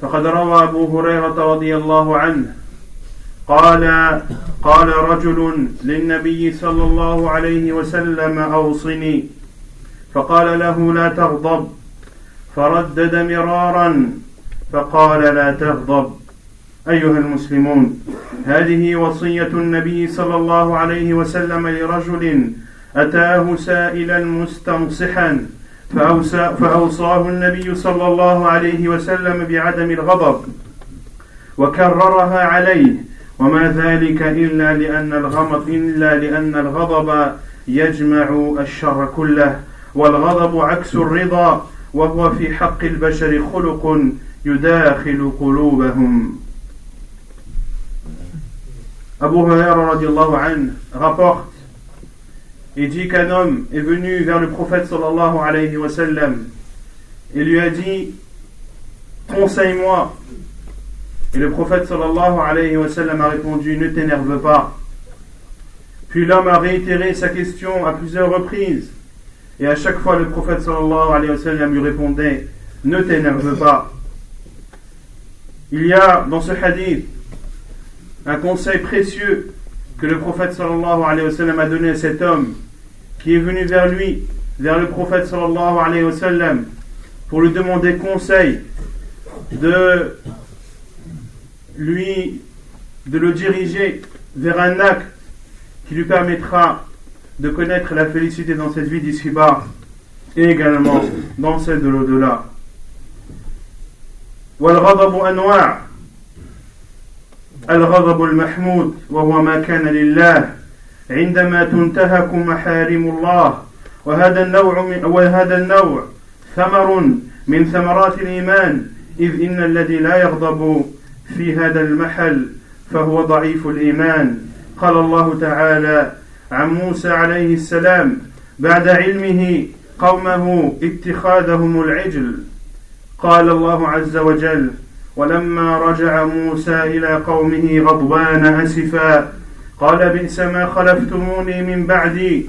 فقد روى أبو هريرة رضي الله عنه. قال قال رجل للنبي صلى الله عليه وسلم أوصني. فقال له لا تغضب. فردد مرارا فقال لا تغضب. أيها المسلمون هذه وصية النبي صلى الله عليه وسلم لرجل أتاه سائلا مستنصحا. فأوصاه النبي صلى الله عليه وسلم بعدم الغضب وكررها عليه. وما ذلك إلا لأن الغضب إلا لأن الغضب يجمع الشر كله. والغضب عكس الرضا وهو في حق البشر خلق يداخل قلوبهم. Abu Huraira radiallahu anhu rapporte et dit qu'un homme est venu vers le prophète sallallahu alayhi wa sallam et lui a dit Conseille-moi. Et le prophète sallallahu alayhi wa sallam a répondu Ne t'énerve pas. Puis l'homme a réitéré sa question à plusieurs reprises. Et à chaque fois, le prophète sallallahu alayhi wa sallam lui répondait Ne t'énerve pas. Il y a dans ce hadith un conseil précieux que le prophète sallallahu alayhi wa sallam a donné à cet homme qui est venu vers lui, vers le prophète sallallahu alayhi wa sallam, pour lui demander conseil de lui, de le diriger vers un acte qui lui permettra de connaître la félicité dans cette vie d'ici-bas et également dans celle de l'au-delà. الغضب المحمود وهو ما كان لله. عندما تنتهك محارم الله وهذا النوع من وهذا النوع ثمر من ثمرات الإيمان إذ إن الذي لا يغضب في هذا المحل فهو ضعيف الإيمان. قال الله تعالى عن موسى عليه السلام بعد علمه قومه اتخاذهم العجل. قال الله عز وجل ولما رجع موسى إلى قومه غضبان أسفا قال بئس ما خلفتموني من بعدي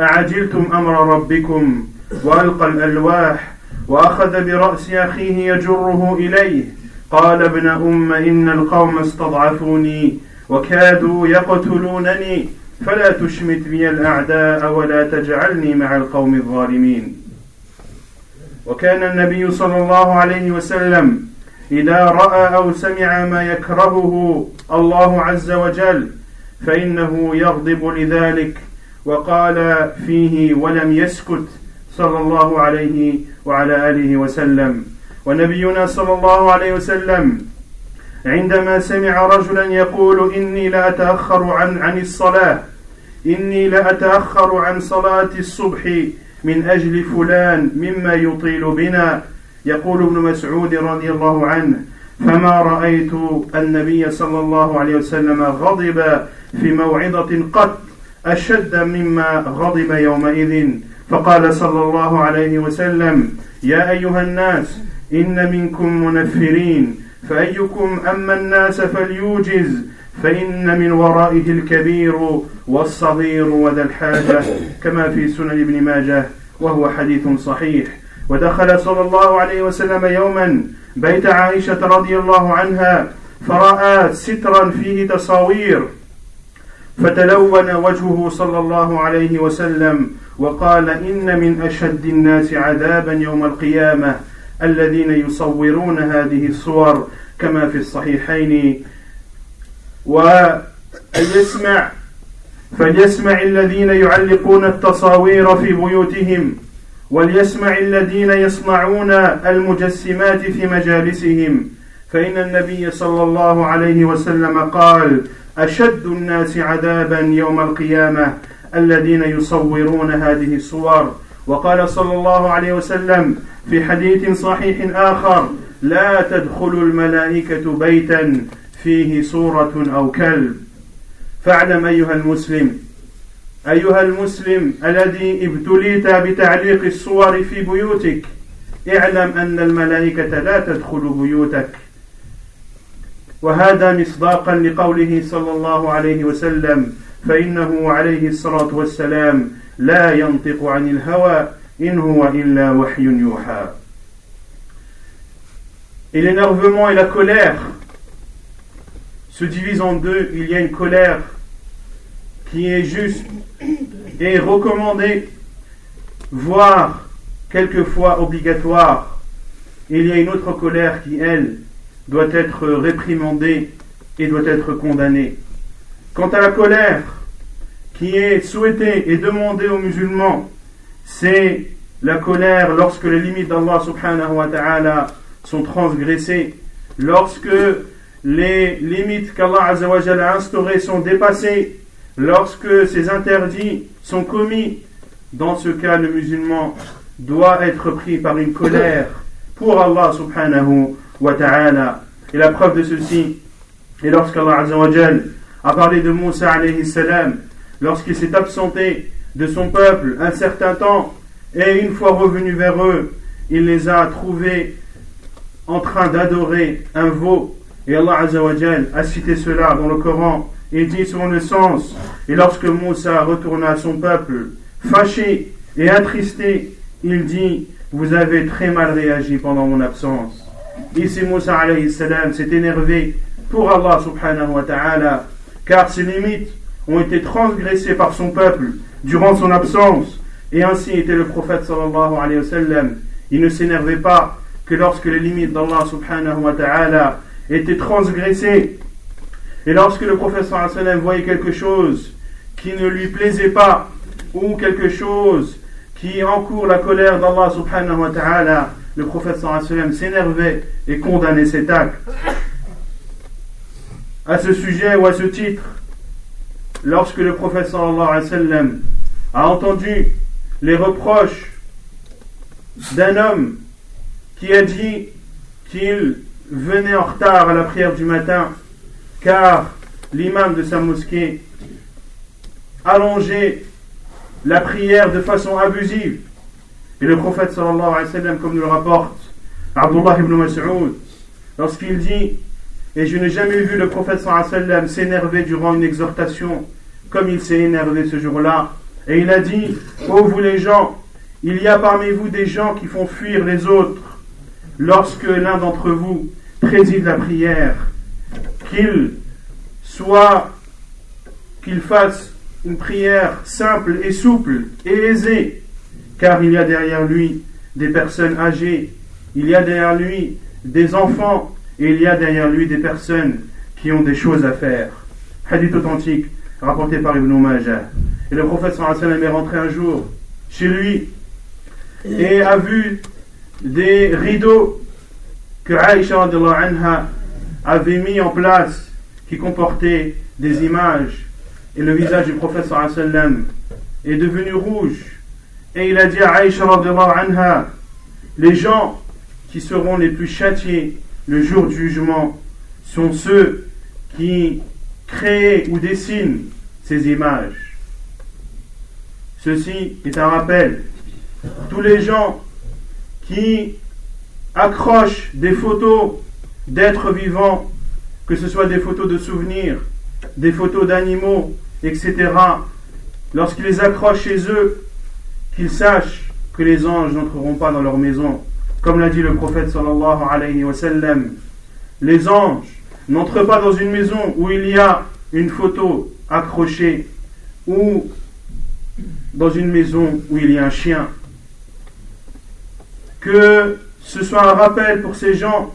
أعجلتم أمر ربكم وألقى الألواح وأخذ برأس أخيه يجره إليه قال ابن أم إن القوم استضعفوني وكادوا يقتلونني فلا تشمت بي الأعداء ولا تجعلني مع القوم الظالمين. وكان النبي صلى الله عليه وسلم إذا رأى أو سمع ما يكرهه الله عز وجل فإنه يغضب لذلك. وقال فيه ولم يسكت صلى الله عليه وعلى آله وسلم. ونبينا صلى الله عليه وسلم عندما سمع رجلا يقول إني لا أتأخر عن عن الصلاة إني لا أتأخر عن صلاة الصبح من أجل فلان مما يطيل بنا. يقول ابن مسعود رضي الله عنه فما رأيت النبي صلى الله عليه وسلم غضب في موعظة قط أشد مما غضب يومئذ. فقال صلى الله عليه وسلم يا أيها الناس إن منكم منفرين فأيكم أما الناس فليوجز فإن من ورائه الكبير والصغير وذا الحاجة. كما في سنن ابن ماجه وهو حديث صحيح. ودخل صلى الله عليه وسلم يوما بيت عائشة رضي الله عنها فرأى سترا فيه تصاوير. فتلون وجهه صلى الله عليه وسلم وقال إن من أشد الناس عذابا يوم القيامة الذين يصورون هذه الصور كما في الصحيحين. ويسمع فليسمع الذين يعلقون التصاوير في بيوتهم. وليسمع الذين يصنعون المجسمات في مجالسهم. فإن النبي صلى الله عليه وسلم قال أشد الناس عذابا يوم القيامة الذين يصورون هذه الصور. وقال صلى الله عليه وسلم في حديث صحيح آخر لا تدخل الملائكة بيتا فيه صورة أو كلب. فاعلم أيها المسلم أيها المسلم الذي ابتليت بتعليق الصور في بيوتك اعلم أن الملائكة لا تدخل بيوتك وهذا مصداقا لقوله صلى الله عليه وسلم فإنه عليه الصلاة والسلام لا ينطق عن الهوى إن هو إلا وحي يوحى Et l'énervement et la colère se divisent en deux. Il y a une colère qui est juste et recommandée, voire quelquefois obligatoire. Il y a une autre colère qui, elle, doit être réprimandée et doit être condamnée. Quant à la colère qui est souhaitée et demandée aux musulmans, c'est la colère lorsque les limites d'Allah subhanahu wa ta'ala sont transgressées, lorsque les limites qu'Allah a instaurées sont dépassées, lorsque ces interdits sont commis, dans ce cas le musulman doit être pris par une colère pour Allah subhanahu wa ta'ala. Et la preuve de ceci est lorsqu'Allah a parlé de Moussa alayhi salam, lorsqu'il s'est absenté de son peuple un certain temps, et une fois revenu vers eux, il les a trouvés en train d'adorer un veau. Et Allah a cité cela dans le Coran. Selon le sens, et lorsque Moussa retourna à son peuple, fâché et attristé, il dit, vous avez très mal réagi pendant mon absence. Ici Moussa s'est énervé pour Allah subhanahu wa ta'ala, car ses limites ont été transgressées par son peuple durant son absence, et ainsi était le prophète sallallahu alayhi wa. Il ne s'énervait pas que lorsque les limites d'Allah subhanahu wa ta'ala étaient transgressées, et lorsque le prophète sallallahu sallam voyait quelque chose qui ne lui plaisait pas, ou quelque chose qui encourt la colère d'Allah subhanahu wa ta'ala, le prophète sallam s'énervait et condamnait cet acte. À ce sujet ou à ce titre, lorsque le prophète sallam a entendu les reproches d'un homme qui a dit qu'il venait en retard à la prière du matin car l'imam de sa mosquée allongeait la prière de façon abusive et le prophète sallallahu alayhi wa sallam, comme nous le rapporte Abdullah ibn Mas'ud, lorsqu'il dit Et je n'ai jamais vu le prophète sallallahu alayhi wa sallam s'énerver durant une exhortation comme il s'est énervé ce jour-là. Et il a dit Ô vous les gens, il y a parmi vous des gens qui font fuir les autres lorsque l'un d'entre vous préside la prière, qu'il soit, qu'il fasse une prière simple et souple et aisée car il y a derrière lui des personnes âgées, il y a derrière lui des enfants, et il y a derrière lui des personnes qui ont des choses à faire. Hadith authentique, rapporté par Ibn Majah. Et le prophète sallam est rentré un jour chez lui et a vu des rideaux que Aïcha anha avait mis en place qui comportaient des images. Et le visage du prophète sallam est devenu rouge et il a dit à Aïcha anha, les gens qui seront les plus châtiés le jour du jugement sont ceux qui créent ou dessinent ces images. Ceci est un rappel. Tous les gens qui accrochent des photos d'êtres vivants, que ce soit des photos de souvenirs, des photos d'animaux, etc., lorsqu'ils les accrochent chez eux, qu'ils sachent que les anges n'entreront pas dans leur maison. Comme l'a dit le prophète sallallahu alayhi wa sallam, les anges n'entrent pas dans une maison où il y a une photo accrochée ou dans une maison où il y a un chien. Que ce soit un rappel pour ces gens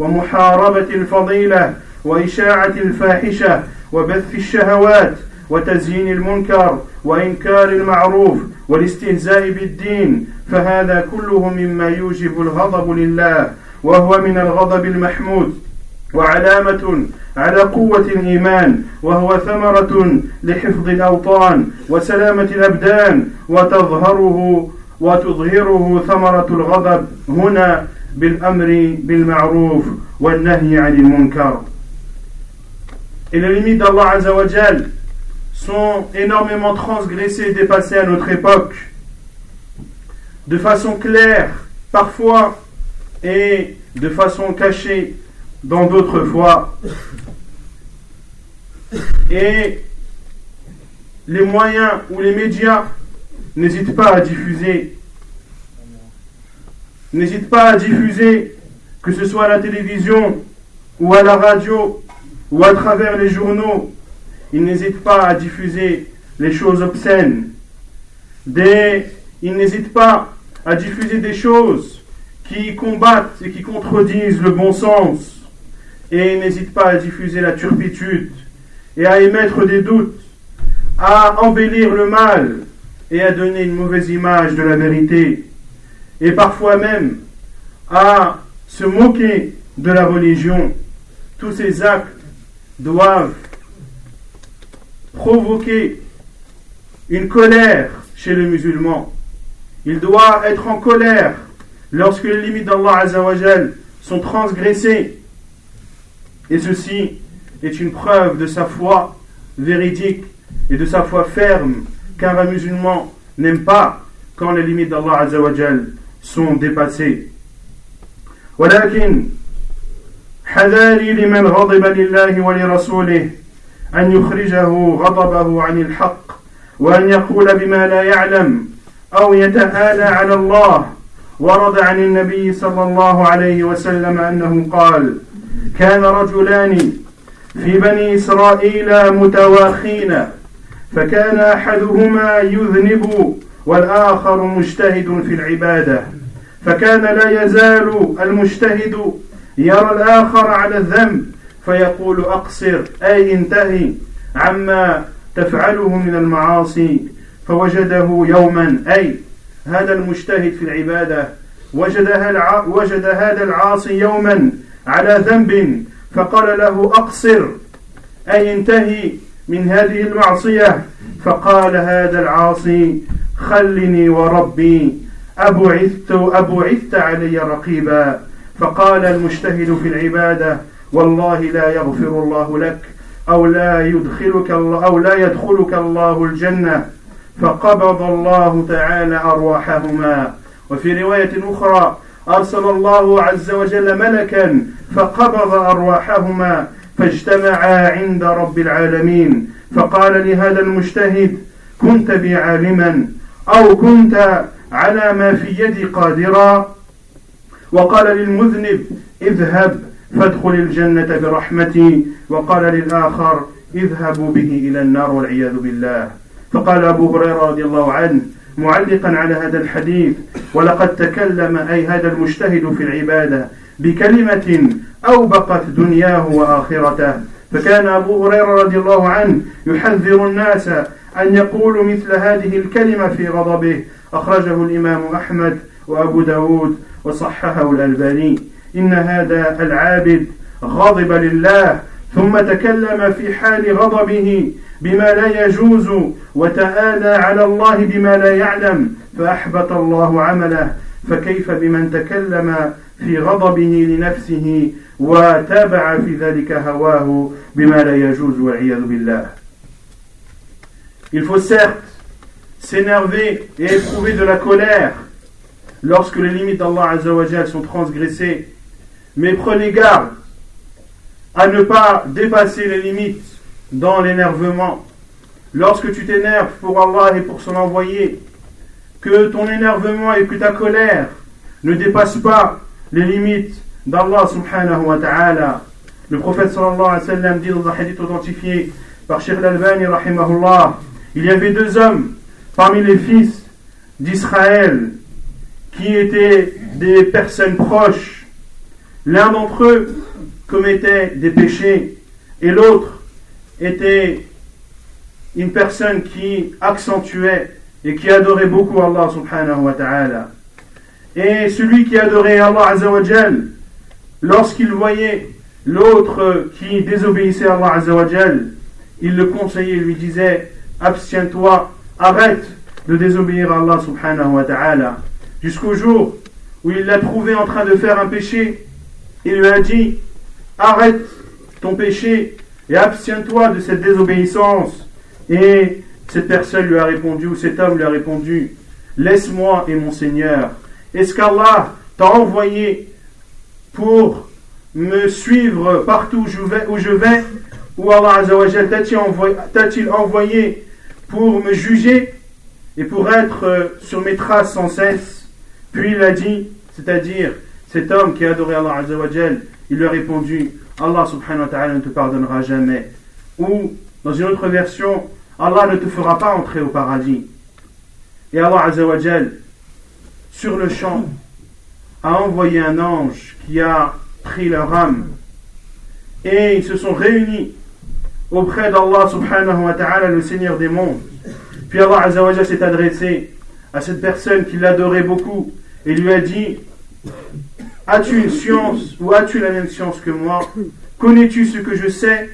ومحاربة الفضيلة وإشاعة الفاحشة وبث الشهوات وتزيين المنكر وإنكار المعروف والاستهزاء بالدين فهذا كله مما يوجب الغضب لله وهو من الغضب المحمود وعلامة على قوة الإيمان وهو ثمرة لحفظ الأوطان وسلامة الأبدان وتظهره وتظهره ثمرة الغضب هنا بالأمر بالمعروف والنهي عن المنكر Et les limites d'Allah Azzawajal sont énormément transgressées et dépassées à notre époque, de façon claire, parfois, et de façon cachée dans d'autres fois. Et les moyens ou les médias n'hésitent pas à diffuser, n'hésitent pas à diffuser, que ce soit à la télévision ou à la radio ou à travers les journaux, ils n'hésitent pas à diffuser les choses obscènes. Des, ils n'hésitent pas à diffuser des choses qui combattent et qui contredisent le bon sens. Et ils n'hésitent pas à diffuser la turpitude et à émettre des doutes, à embellir le mal et à donner une mauvaise image de la vérité. Et parfois même à se moquer de la religion. Tous ces actes doivent provoquer une colère chez le musulman. Il doit être en colère lorsque les limites d'Allah sont transgressées. Et ceci est une preuve de sa foi véridique et de sa foi ferme, car un musulman n'aime pas quand les limites d'Allah sont dépassées. ولكن حذاري لمن غضب لله ولرسوله أن يخرجه غضبه عن الحق وأن يقول بما لا يعلم أو يتهالى على الله ورد عن النبي صلى الله عليه وسلم أنه قال كان رجلان في بني إسرائيل متواخين فكان أحدهما يذنب والآخر مجتهد في العبادة. فكان لا يزال المجتهد يرى الآخر على الذنب فيقول أقصر أي انتهي عما تفعله من المعاصي. فوجده يوما أي هذا المجتهد في العبادة وجدها وجد هذا العاصي يوما على ذنب فقال له أقصر أي انتهي من هذه المعصية. فقال هذا العاصي خلني وربي. أبعثت أبعثت علي رقيبا. فقال المجتهد في العبادة والله لا يغفر الله لك أو لا يدخلك الله أو لا يدخلك الله الجنة. فقبض الله تعالى أرواحهما. وفي رواية أخرى أرسل الله عز وجل ملكا فقبض أرواحهما فاجتمعا عند رب العالمين. فقال لهذا المجتهد كنت بي عالما أو كنت على ما في يدي قادرا. وقال للمذنب اذهب فادخل الجنة برحمتي. وقال للآخر اذهبوا به إلى النار والعياذ بالله. فقال أبو هريرة رضي الله عنه معلقا على هذا الحديث ولقد تكلم أي هذا المجتهد في العبادة بكلمة أوبقت دنياه وآخرته. فكان أبو هريرة رضي الله عنه يحذر الناس أن يقولوا مثل هذه الكلمة في غضبه. أخرجه الإمام أحمد وأبو داود وصححه الألباني. إن هذا العابد غضب لله ثم تكلم في حال غضبه بما لا يجوز وتآلى على الله بما لا يعلم فأحبط الله عمله. فكيف بمن تكلم في غضبه لنفسه وتابع في ذلك هواه بما لا يجوز والعياذ بالله. Il faut certes s'énerver et éprouver de la colère lorsque les limites d'Allah sont transgressées, mais prenez garde à ne pas dépasser les limites dans l'énervement. Lorsque tu t'énerves pour Allah et pour son envoyé, que ton énervement et que ta colère ne dépassent pas les limites d'Allah subhanahu wa ta'ala. Le prophète sallallahu dit dans un hadith authentifié par Sheikh al-Albani rahimahullah, il y avait deux hommes parmi les fils d'Israël qui étaient des personnes proches. L'un d'entre eux commettait des péchés et l'autre était une personne qui accentuait et qui adorait beaucoup Allah subhanahu wa ta'ala. Et celui qui adorait Allah azawajal, lorsqu'il voyait l'autre qui désobéissait à Allah azawajal, il le conseillait, lui disait, abstiens-toi, arrête de désobéir à Allah subhanahu wa ta'ala. Jusqu'au jour où il l'a trouvé en train de faire un péché, il lui a dit, arrête ton péché et abstiens-toi de cette désobéissance. Et cette personne lui a répondu, ou cet homme lui a répondu, laisse-moi et mon Seigneur. Est-ce qu'Allah t'a envoyé pour me suivre partout où je vais, où je vais ou Allah t'a-t-il envoyé, pour me juger et pour être euh, sur mes traces sans cesse Puis il a dit, c'est-à-dire cet homme qui a adoré Allah Azzawajal, il lui a répondu, Allah subhanahu wa ta'ala ne te pardonnera jamais. Ou, dans une autre version, Allah ne te fera pas entrer au paradis. Et Allah Azzawajal, sur le champ, a envoyé un ange qui a pris leur âme. Et ils se sont réunis auprès d'Allah subhanahu wa ta'ala, le Seigneur des mondes. Puis Allah Azzawajal s'est adressé à cette personne qui l'adorait beaucoup et lui a dit As-tu une science ou as-tu la même science que moi? Connais-tu ce que je sais?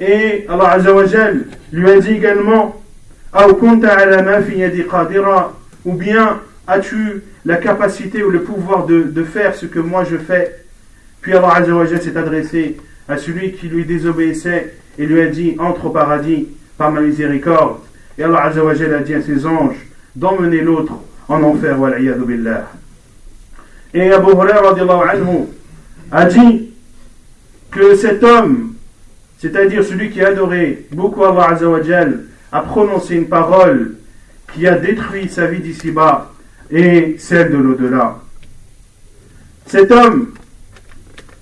Et Allah Azzawajal lui a dit également Ou bien as-tu la capacité ou le pouvoir de, faire ce que moi je fais? Puis Allah Azzawajal s'est adressé à celui qui lui désobéissait et lui a dit Entre au paradis par ma miséricorde. Et Allah Azzawajal a dit à ses anges d'emmener l'autre en enfer, billah. Et Abu Hurairah a dit que cet homme, c'est-à-dire celui qui a adoré beaucoup Allah Azzawajal, a prononcé une parole qui a détruit sa vie d'ici-bas et celle de l'au-delà. Cet homme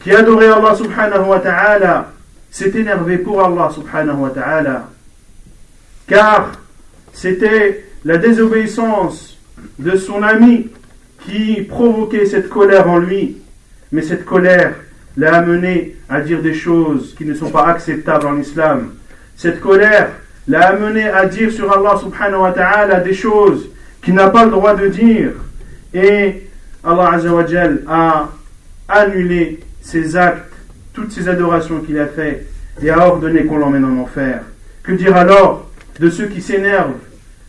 qui a adoré Allah subhanahu wa ta'ala s'est énervé pour Allah subhanahu wa ta'ala car c'était la désobéissance de son ami qui provoquait cette colère en lui, mais cette colère l'a amené à dire des choses qui ne sont pas acceptables en islam. Cette colère l'a amené à dire sur Allah subhanahu wa ta'ala des choses qu'il n'a pas le droit de dire. Et Allah a annulé ses actes, toutes ses adorations qu'il a fait et a ordonné qu'on l'emmène en enfer. Que dire alors de ceux qui s'énervent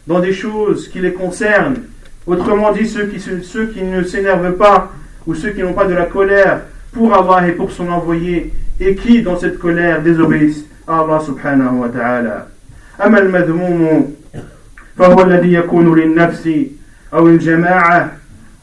dans des choses qui les concernent. Autrement dit, ceux qui, ceux qui ne s'énervent pas ou ceux qui n'ont pas de la colère pour Allah et pour son envoyé et qui, dans cette colère, désobéissent à Allah subhanahu wa ta'ala. أما المذموم فهو الذي يكون للنفس أو الجماعة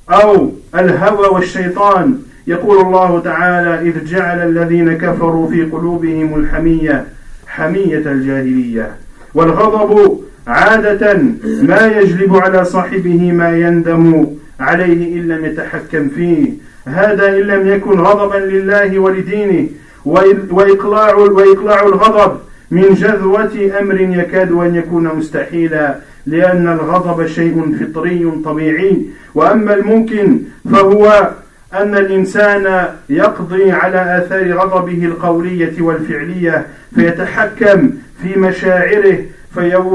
أو الهوى والشيطان يقول الله تعالى إذ جعل الذين كفروا في قلوبهم الحمية حمية الجاهلية والغضب عادة ما يجلب على صاحبه ما يندم عليه إن لم يتحكم فيه. هذا إن لم يكن غضبا لله ولدينه وإقلاع, وإقلاع الغضب من جذوة أمر يكاد أن يكون مستحيلا لأن الغضب شيء فطري طبيعي. وأما الممكن فهو أن الإنسان يقضي على آثار غضبه القولية والفعلية فيتحكم في مشاعره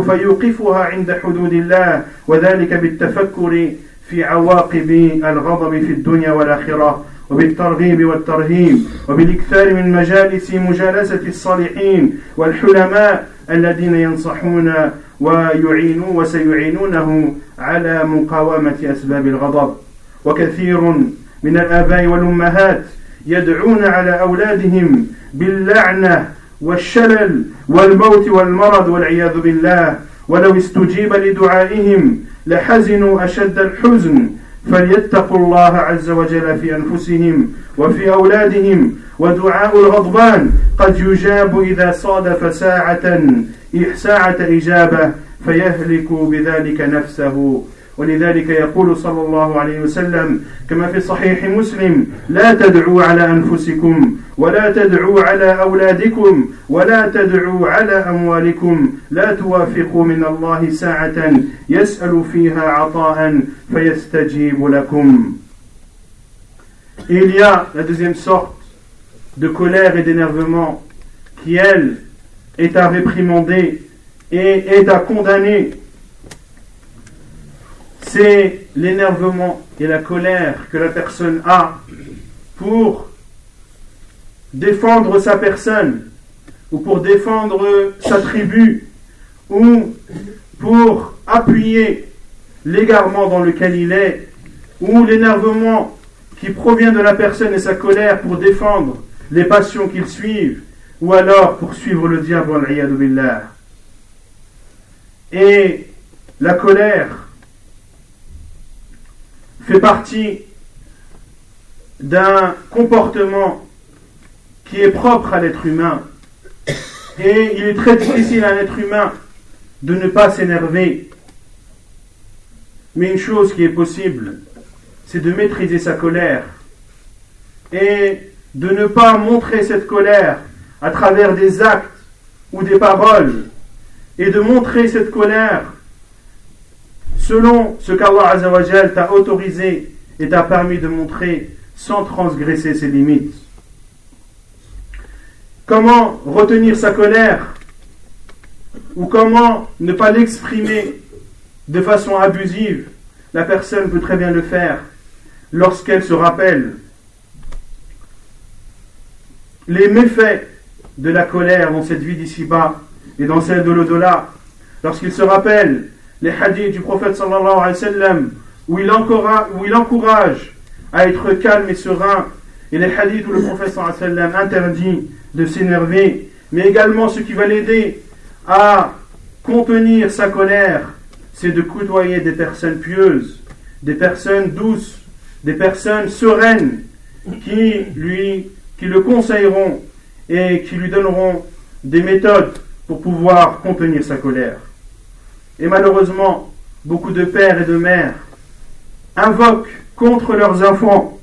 فيوقفها عند حدود الله وذلك بالتفكر في عواقب الغضب في الدنيا والآخرة وبالترغيب والترهيب وبالإكثار من مجالس مجالسة الصالحين والحلماء الذين ينصحون ويعينون وسيعينونه على مقاومة أسباب الغضب. وكثير من الآباء والأمهات يدعون على أولادهم باللعنة والشلل والموت والمرض والعياذ بالله. ولو استجيب لدعائهم لحزنوا أشد الحزن. فليتقوا الله عز وجل في أنفسهم وفي أولادهم. ودعاء الغضبان قد يجاب إذا صادف ساعة ساعة إجابة فيهلك بذلك نفسه. ولذلك يقول صلى الله عليه وسلم كما في صحيح مسلم لا تدعوا على أنفسكم ولا تدعوا على أولادكم ولا تدعوا على أموالكم لا توافقوا من الله ساعة يسأل فيها عطاء فيستجيب لكم. Il y a la deuxième sorte de colère et d'énervement qui, elle, est à réprimander et est à condamner c'est l'énervement et la colère que la personne a pour défendre sa personne ou pour défendre sa tribu ou pour appuyer l'égarement dans lequel il est ou l'énervement qui provient de la personne et sa colère pour défendre les passions qu'il suivent ou alors pour suivre le diable et la colère fait partie d'un comportement qui est propre à l'être humain. Et il est très difficile à l'être humain de ne pas s'énerver. Mais une chose qui est possible, c'est de maîtriser sa colère et de ne pas montrer cette colère à travers des actes ou des paroles et de montrer cette colère selon ce qu'Allah t'a autorisé et t'a permis de montrer sans transgresser ses limites. Comment retenir sa colère ou comment ne pas l'exprimer de façon abusive La personne peut très bien le faire lorsqu'elle se rappelle les méfaits de la colère dans cette vie d'ici-bas et dans celle de l'au-delà. Lorsqu'il se rappelle les hadiths du prophète sallallahu alayhi wa sallam, où il, encourage, à être calme et serein, et les hadiths où le prophète sallallahu alayhi wa sallam interdit de s'énerver, mais également ce qui va l'aider à contenir sa colère, c'est de côtoyer des personnes pieuses, des personnes douces, des personnes sereines, qui lui, qui le conseilleront et qui lui donneront des méthodes pour pouvoir contenir sa colère. Et malheureusement, beaucoup de pères et de mères invoquent contre leurs enfants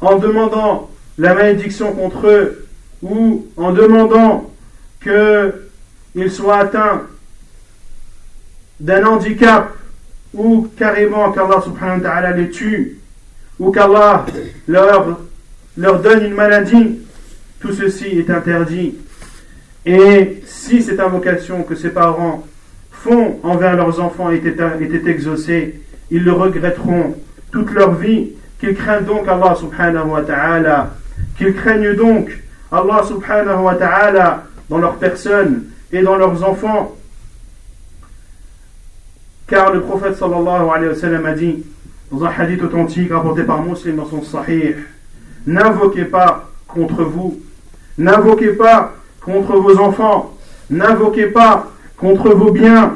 en demandant la malédiction contre eux ou en demandant qu'ils soient atteints d'un handicap ou carrément qu'Allah subhanahu wa ta'ala les tue ou qu'Allah leur, leur donne une maladie, tout ceci est interdit. Et si cette invocation que ses parents font envers leurs enfants était, était exaucé, ils le regretteront toute leur vie, qu'ils craignent donc Allah subhanahu wa ta'ala, qu'ils craignent donc Allah subhanahu wa ta'ala dans leur personne et dans leurs enfants. Car le prophète sallallahu alayhi wa sallam a dit, dans un hadith authentique rapporté par Muslim dans son sahih, n'invoquez pas contre vous, n'invoquez pas contre vos enfants, n'invoquez pas contre vos biens,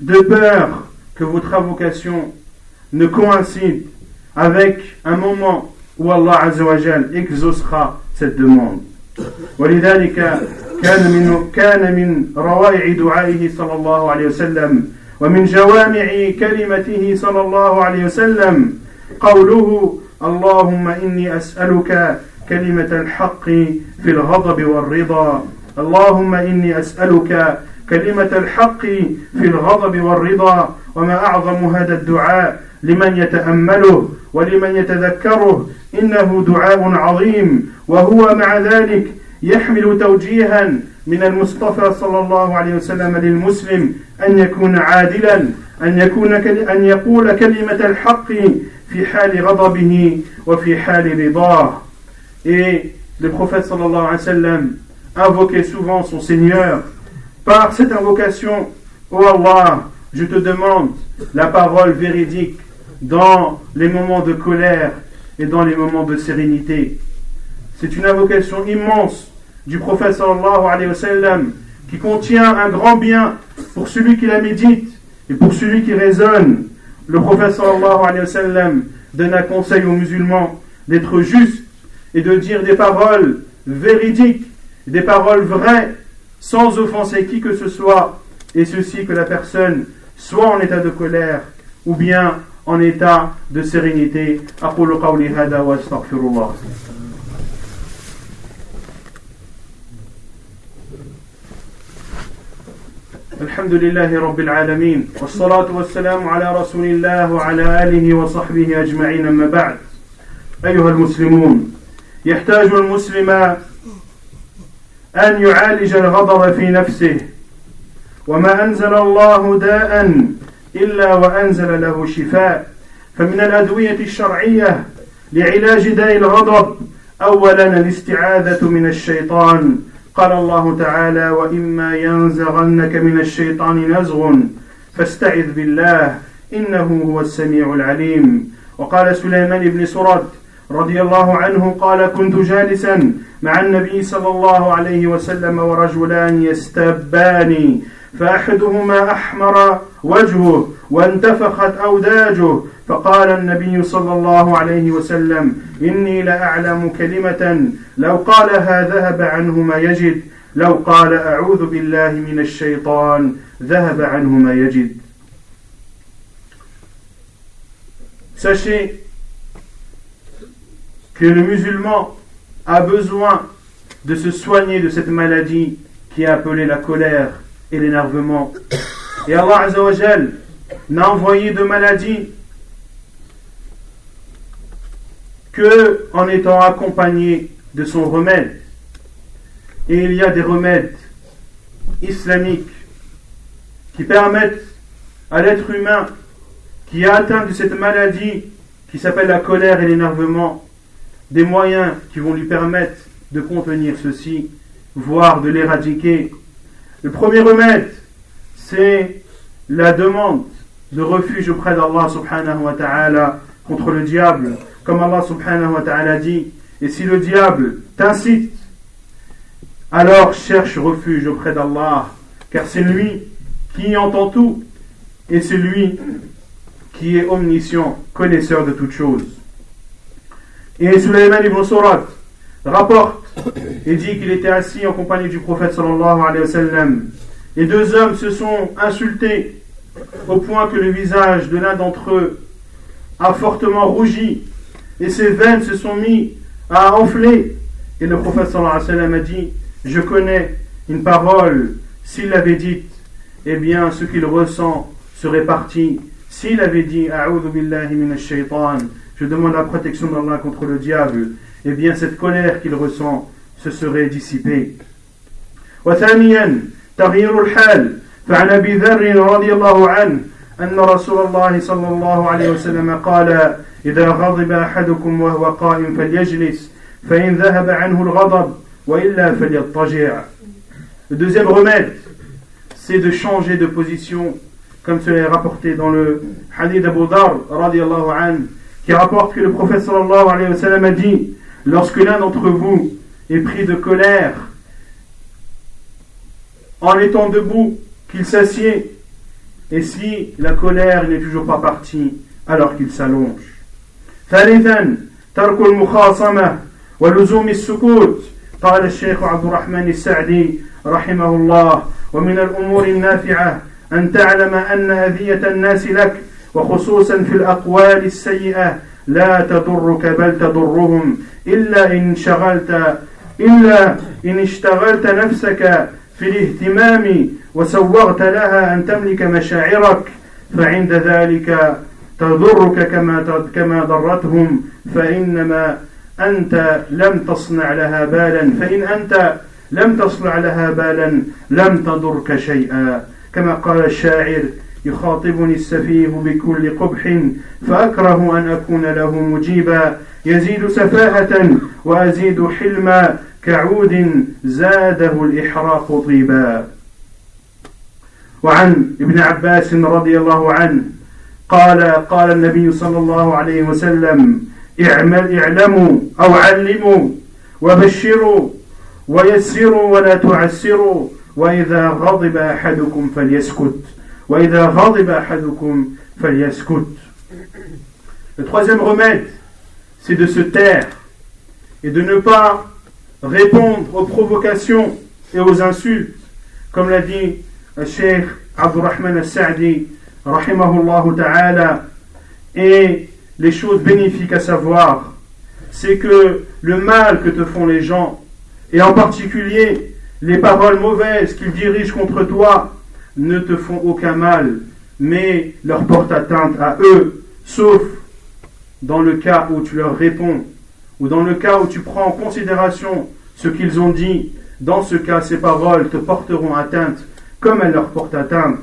de peur que votre invocation ne coïncide avec un moment où Allah Azzawajal exaucera cette demande. ولذلك كان من كان من روائع دعائه صلى الله عليه وسلم ومن جوامع كلمته صلى الله عليه وسلم قوله اللهم اني اسالك كلمه الحق في الغضب والرضا اللهم إني أسألك كلمة الحق في الغضب والرضا وما أعظم هذا الدعاء لمن يتأمله ولمن يتذكره. إنه دعاء عظيم وهو مع ذلك يحمل توجيها من المصطفى صلى الله عليه وسلم للمسلم أن يكون عادلا أن يكون أن يقول كلمة الحق في حال غضبه وفي حال رضاه. et le prophète sallallahu alayhi wa sallam invoquait souvent son Seigneur par cette invocation Oh Allah je te demande la parole véridique dans les moments de colère et dans les moments de sérénité c'est une invocation immense du prophète sallallahu alayhi qui contient un grand bien pour celui qui la médite et pour celui qui raisonne. Le prophète sallallahu alayhi donne un conseil aux musulmans d'être justes et de dire des paroles véridiques, des paroles vraies, sans offenser qui que ce soit, et ceci que la personne soit en état de colère ou bien en état de sérénité. الحمد لله رب العالمين والصلاة والسلام على رسول الله وعلى آله وصحبه أجمعين أما بعد أيها المسلمون يحتاج المسلم أن يعالج الغضب في نفسه. وما أنزل الله داء إلا وأنزل له شفاء. فمن الأدوية الشرعية لعلاج داء الغضب أولا الاستعاذة من الشيطان. قال الله تعالى وإما ينزغنك من الشيطان نزغ فاستعذ بالله إنه هو السميع العليم. وقال سليمان بن سرد رضي الله عنه قال كنت جالسا مع النبي صلى الله عليه وسلم ورجلان يستبان فأحدهما أحمر وجهه وانتفخت أوداجه فقال النبي صلى الله عليه وسلم إني لأعلم كلمة لو قالها ذهب عنه ما يجد لو قال أعوذ بالله من الشيطان ذهب عنه ما يجد. Sachez que le musulman a besoin de se soigner de cette maladie qui est appelée la colère et l'énervement. Et Allah Azzawajal n'a envoyé de maladie que en étant accompagné de son remède. Et il y a des remèdes islamiques qui permettent à l'être humain qui est atteint de cette maladie qui s'appelle la colère et l'énervement des moyens qui vont lui permettre de contenir ceci, voire de l'éradiquer. Le premier remède, c'est la demande de refuge auprès d'Allah subhanahu wa ta'ala contre le diable comme Allah subhanahu wa ta'ala dit, et si le diable t'incite, alors cherche refuge auprès d'Allah, car c'est lui qui entend tout, et c'est lui qui est omniscient, connaisseur de toutes choses. Et Sulaiman ibn Surat rapporte et dit qu'il était assis en compagnie du prophète sallallahu alayhi wa. Les deux hommes se sont insultés au point que le visage de l'un d'entre eux a fortement rougi et ses veines se sont mis à enfler. Et le prophète sallallahu alayhi wa a dit, je connais une parole, s'il l'avait dite, eh bien ce qu'il ressent serait parti. S'il avait dit, je demande la protection d'Allah contre le diable, eh bien cette colère qu'il ressent se serait dissipée. وثانيا تغيير الحال فعن ابي ذر رضي الله عنه ان رسول الله صلى الله عليه وسلم قال إذا غضب أحدكم وهو قائم فليجلس فإن ذهب عنه الغضب وإلا فليضطجع Le deuxième remède, c'est de changer de position, comme cela est rapporté dans le hadith d'Abu Dar, radiallahu an, qui rapporte que le prophète sallallahu alayhi wa sallam a dit, lorsque l'un d'entre vous est pris de colère, en étant debout, qu'il s'assied, et si la colère n'est toujours pas partie, alors qu'il s'allonge. ثالثا ترك المخاصمة ولزوم السكوت قال الشيخ عبد الرحمن السعدي رحمه الله ومن الأمور النافعة أن تعلم أن أذية الناس لك وخصوصا في الأقوال السيئة لا تضرك بل تضرهم. إلا إن شغلت إلا إن اشتغلت نفسك في الاهتمام وسوغت لها أن تملك مشاعرك فعند ذلك تضرك كما كما ضرتهم. فإنما أنت لم تصنع لها بالا. فإن أنت لم تصنع لها بالا لم تضرك شيئا. كما قال الشاعر يخاطبني السفيه بكل قبح فأكره أن أكون له مجيبا. يزيد سفاهة وأزيد حلما كعود زاده الإحراق طيبا. وعن ابن عباس رضي الله عنه قال قال النبي صلى الله عليه وسلم اعمل اعلموا أو علموا وبشروا ويسروا ولا تعسروا وإذا غضب أحدكم فليسكت. Le troisième remède, c'est de se taire et de ne pas répondre aux provocations et aux insultes, comme l'a dit le Cheikh Abdurrahman al-Sa'di, ta'ala, et les choses bénéfiques à savoir, c'est que le mal que te font les gens, et en particulier les paroles mauvaises qu'ils dirigent contre toi, ne te font aucun mal, mais leur portent atteinte à eux, sauf dans le cas où tu leur réponds, ou dans le cas où tu prends en considération ce qu'ils ont dit. Dans ce cas, ces paroles te porteront atteinte comme elles leur portent atteinte.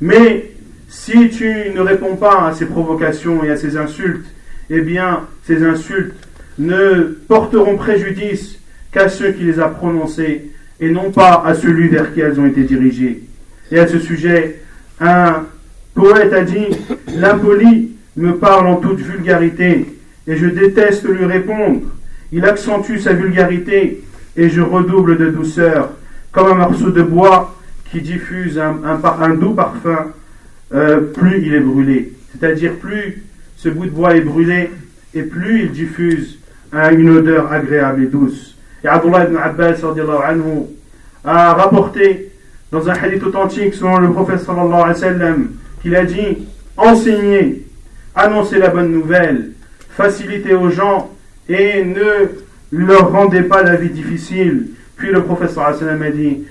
Mais si tu ne réponds pas à ces provocations et à ces insultes, eh bien, ces insultes ne porteront préjudice qu'à ceux qui les a prononcées et non pas à celui vers qui elles ont été dirigées. Et à ce sujet, un poète a dit L'impoli me parle en toute vulgarité et je déteste lui répondre. Il accentue sa vulgarité et je redouble de douceur, comme un morceau de bois qui diffuse un, doux parfum, euh, plus il est brûlé. C'est-à-dire plus ce bout de bois est brûlé et plus il diffuse une odeur agréable et douce. Et Abdullah ibn Abbas a rapporté dans un hadith authentique selon le prophète sallallahu alayhi wa sallam qu'il a dit enseigner, annoncer la bonne nouvelle, faciliter aux gens et ne leur rendez pas la vie difficile. Puis le prophète sallallahu alayhi wa sallam a dit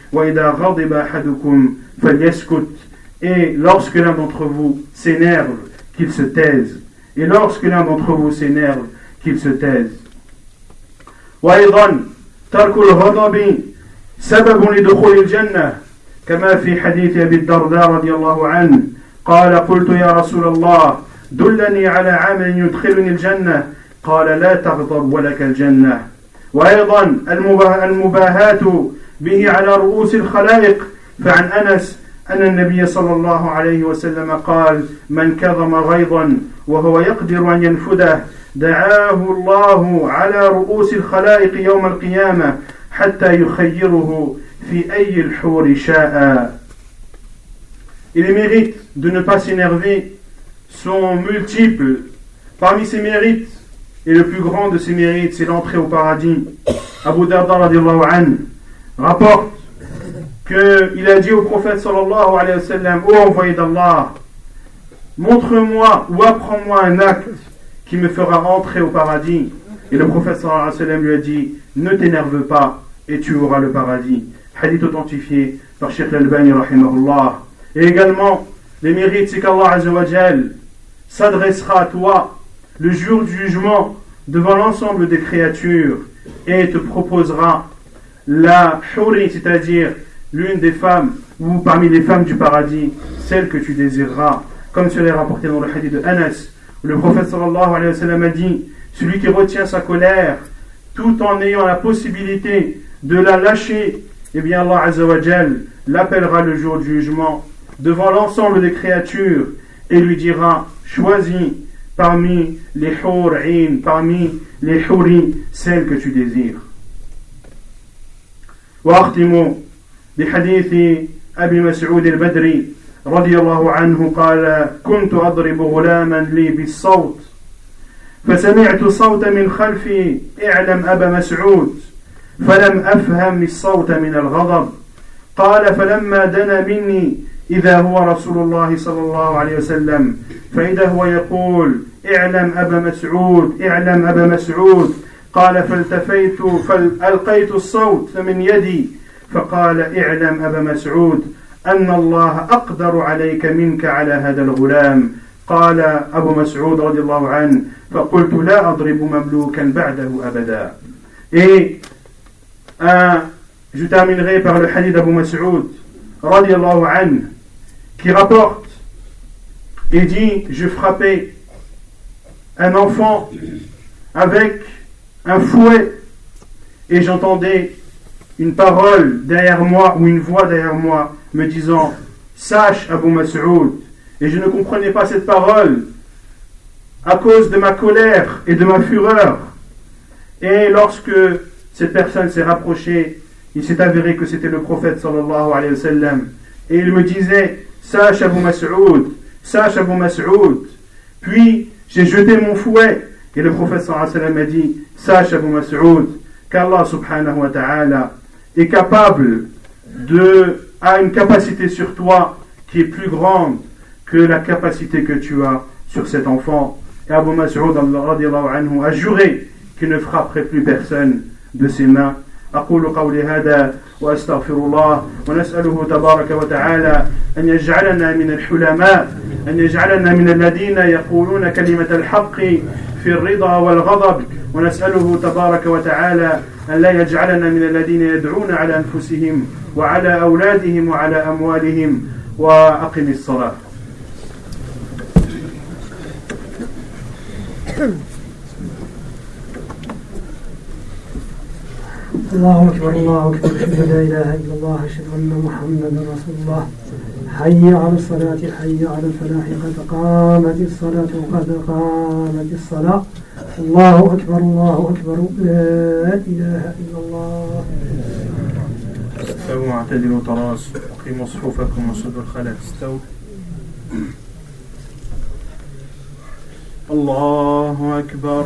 et lorsque l'un d'entre vous s'énerve, qu'il se taise. Et lorsque l'un d'entre vous s'énerve, qu'il se taise. وأيضا ترك الغضب سبب لدخول الجنة كما في حديث أبي الدرداء رضي الله عنه قال قلت يا رسول الله دلني على عمل يدخلني الجنة. قال لا تغضب ولك الجنة. وأيضا المباهاة به على رؤوس الخلائق. فعن أنس أن النبي صلى الله عليه وسلم قال من كظم غيظا وهو يقدر أن ينفده دعاه الله على رؤوس الخلائق يوم القيامة حتى يخيره Et les mérites de ne pas s'énerver sont multiples. Parmi ces mérites, et le plus grand de ces mérites, c'est l'entrée au paradis. Abu Darda rapporte qu'il a dit au prophète sallallahu alayhi wa sallam, Ô envoyé d'Allah, montre-moi ou apprends-moi un acte qui me fera entrer au paradis. Et le prophète sallallahu alayhi wasallam lui a dit, ne t'énerve pas et tu auras le paradis. Hadith authentifié par Sheikh Al-Bani rahimahullah. Et également, les mérites, c'est qu'Allah s'adressera à toi le jour du jugement devant l'ensemble des créatures et te proposera la shuri, c'est-à-dire l'une des femmes ou parmi les femmes du paradis, celle que tu désireras, comme cela est rapporté dans le hadith de Anas, le prophète sallallahu alayhi wa sallam a dit celui qui retient sa colère tout en ayant la possibilité de la lâcher, eh bien Allah azawajal l'appellera le jour du jugement devant l'ensemble des créatures et lui dira choisis parmi les hur'in, parmi les huri, celles que tu désires. واختم بحديث ابي مسعود البدري رضي الله عنه قال كنت اضرب غلاما لي بالصوت فسمعت صوت من خلفي اعلم ابا مسعود فلم أفهم الصوت من الغضب. قال فلما دنا مني إذا هو رسول الله صلى الله عليه وسلم. فإذا هو يقول اعلم أبا مسعود اعلم أبا مسعود. قال فالتفيت فألقيت الصوت من يدي. فقال اعلم أبا مسعود أن الله أقدر عليك منك على هذا الغلام. قال أبو مسعود رضي الله عنه فقلت لا أضرب مملوكا بعده أبدا. Et je terminerai par le hadith d'Abu Mas'ud, qui rapporte et dit, je frappais un enfant avec un fouet et j'entendais une parole derrière moi ou une voix derrière moi me disant Sache Abu Mas'ud et je ne comprenais pas cette parole à cause de ma colère et de ma fureur. Et lorsque cette personne s'est rapprochée, il s'est avéré que c'était le prophète sallallahu alayhi wa sallam. Et il me disait Sache Abu Mas'ud, sache Abu Mas'ud. Puis j'ai jeté mon fouet et le prophète sallallahu alayhi wa sallam a dit Sache Abu Mas'ud qu'Allah subhanahu wa ta'ala est capable de, a une capacité sur toi qui est plus grande que la capacité que tu as sur cet enfant. Et Abu Mas'ud a juré qu'il ne frapperait plus personne de ses mains. أقول قولي هذا وأستغفر الله ونسأله تبارك وتعالى أن يجعلنا من الحلماء أن يجعلنا من الذين يقولون كلمة الحق في الرضا والغضب. ونسأله تبارك وتعالى أن لا يجعلنا من الذين يدعون على أنفسهم وعلى أولادهم وعلى أموالهم. وأقم الصلاة. الله أكبر الله أكبر أشهد لا إله إلا الله أشهد أن محمدا رسول الله. حي على الصلاة حي على الفلاح قد قامت الصلاة قد قامت الصلاة. الله أكبر الله أكبر لا إله إلا الله. استووا اعتدلوا تراص أقيموا صفوفكم وسدوا الخلل. استووا. الله أكبر.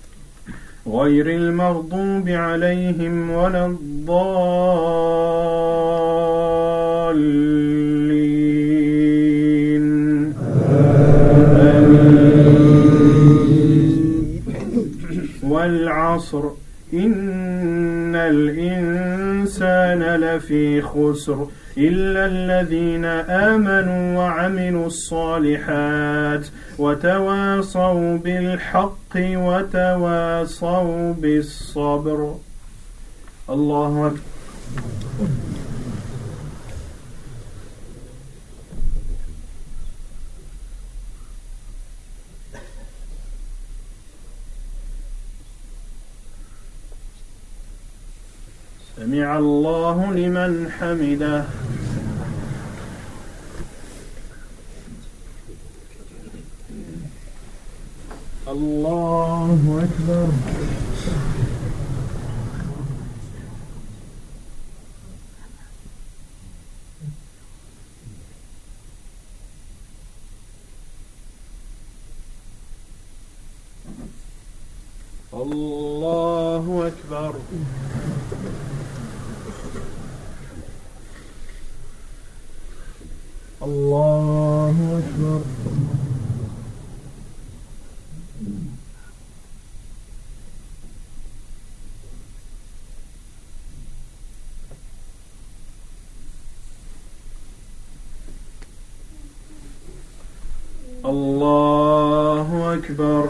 غير المغضوب عليهم ولا الضالين. والعصر. إن الإنسان لفي خسر. إلا الذين آمنوا وعملوا الصالحات وتواصوا بالحق وتواصوا بالصبر. الله أكبر. سمع الله لمن حمده. الله أكبر الله أكبر الله أكبر الله أكبر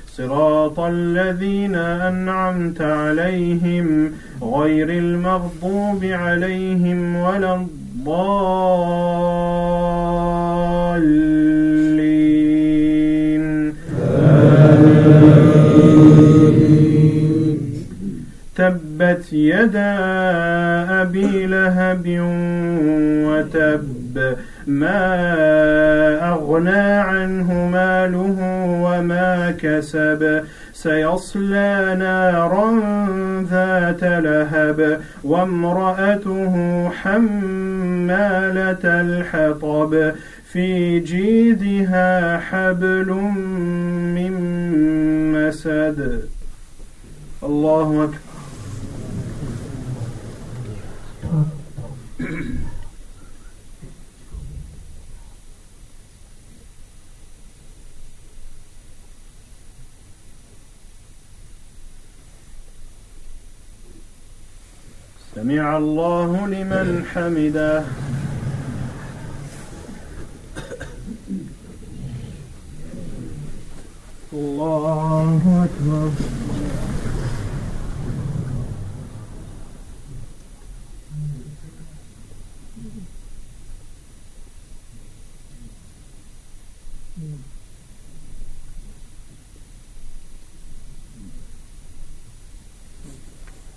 صراط الذين أنعمت عليهم غير المغضوب عليهم ولا الضالين. تبت يدا أبي لهب وتب ما أغنى عنه ماله وما كسب. سيصلى نارا ذات لهب وامرأته حمالة الحطب. في جيدها حبل من مسد. الله أكبر. سمع الله لمن حمده. الله أكبر.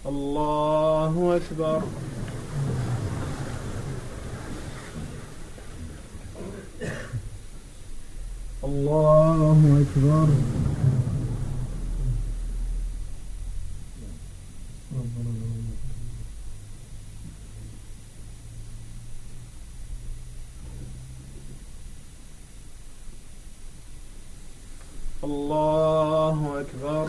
الله أكبر. الله أكبر الله أكبر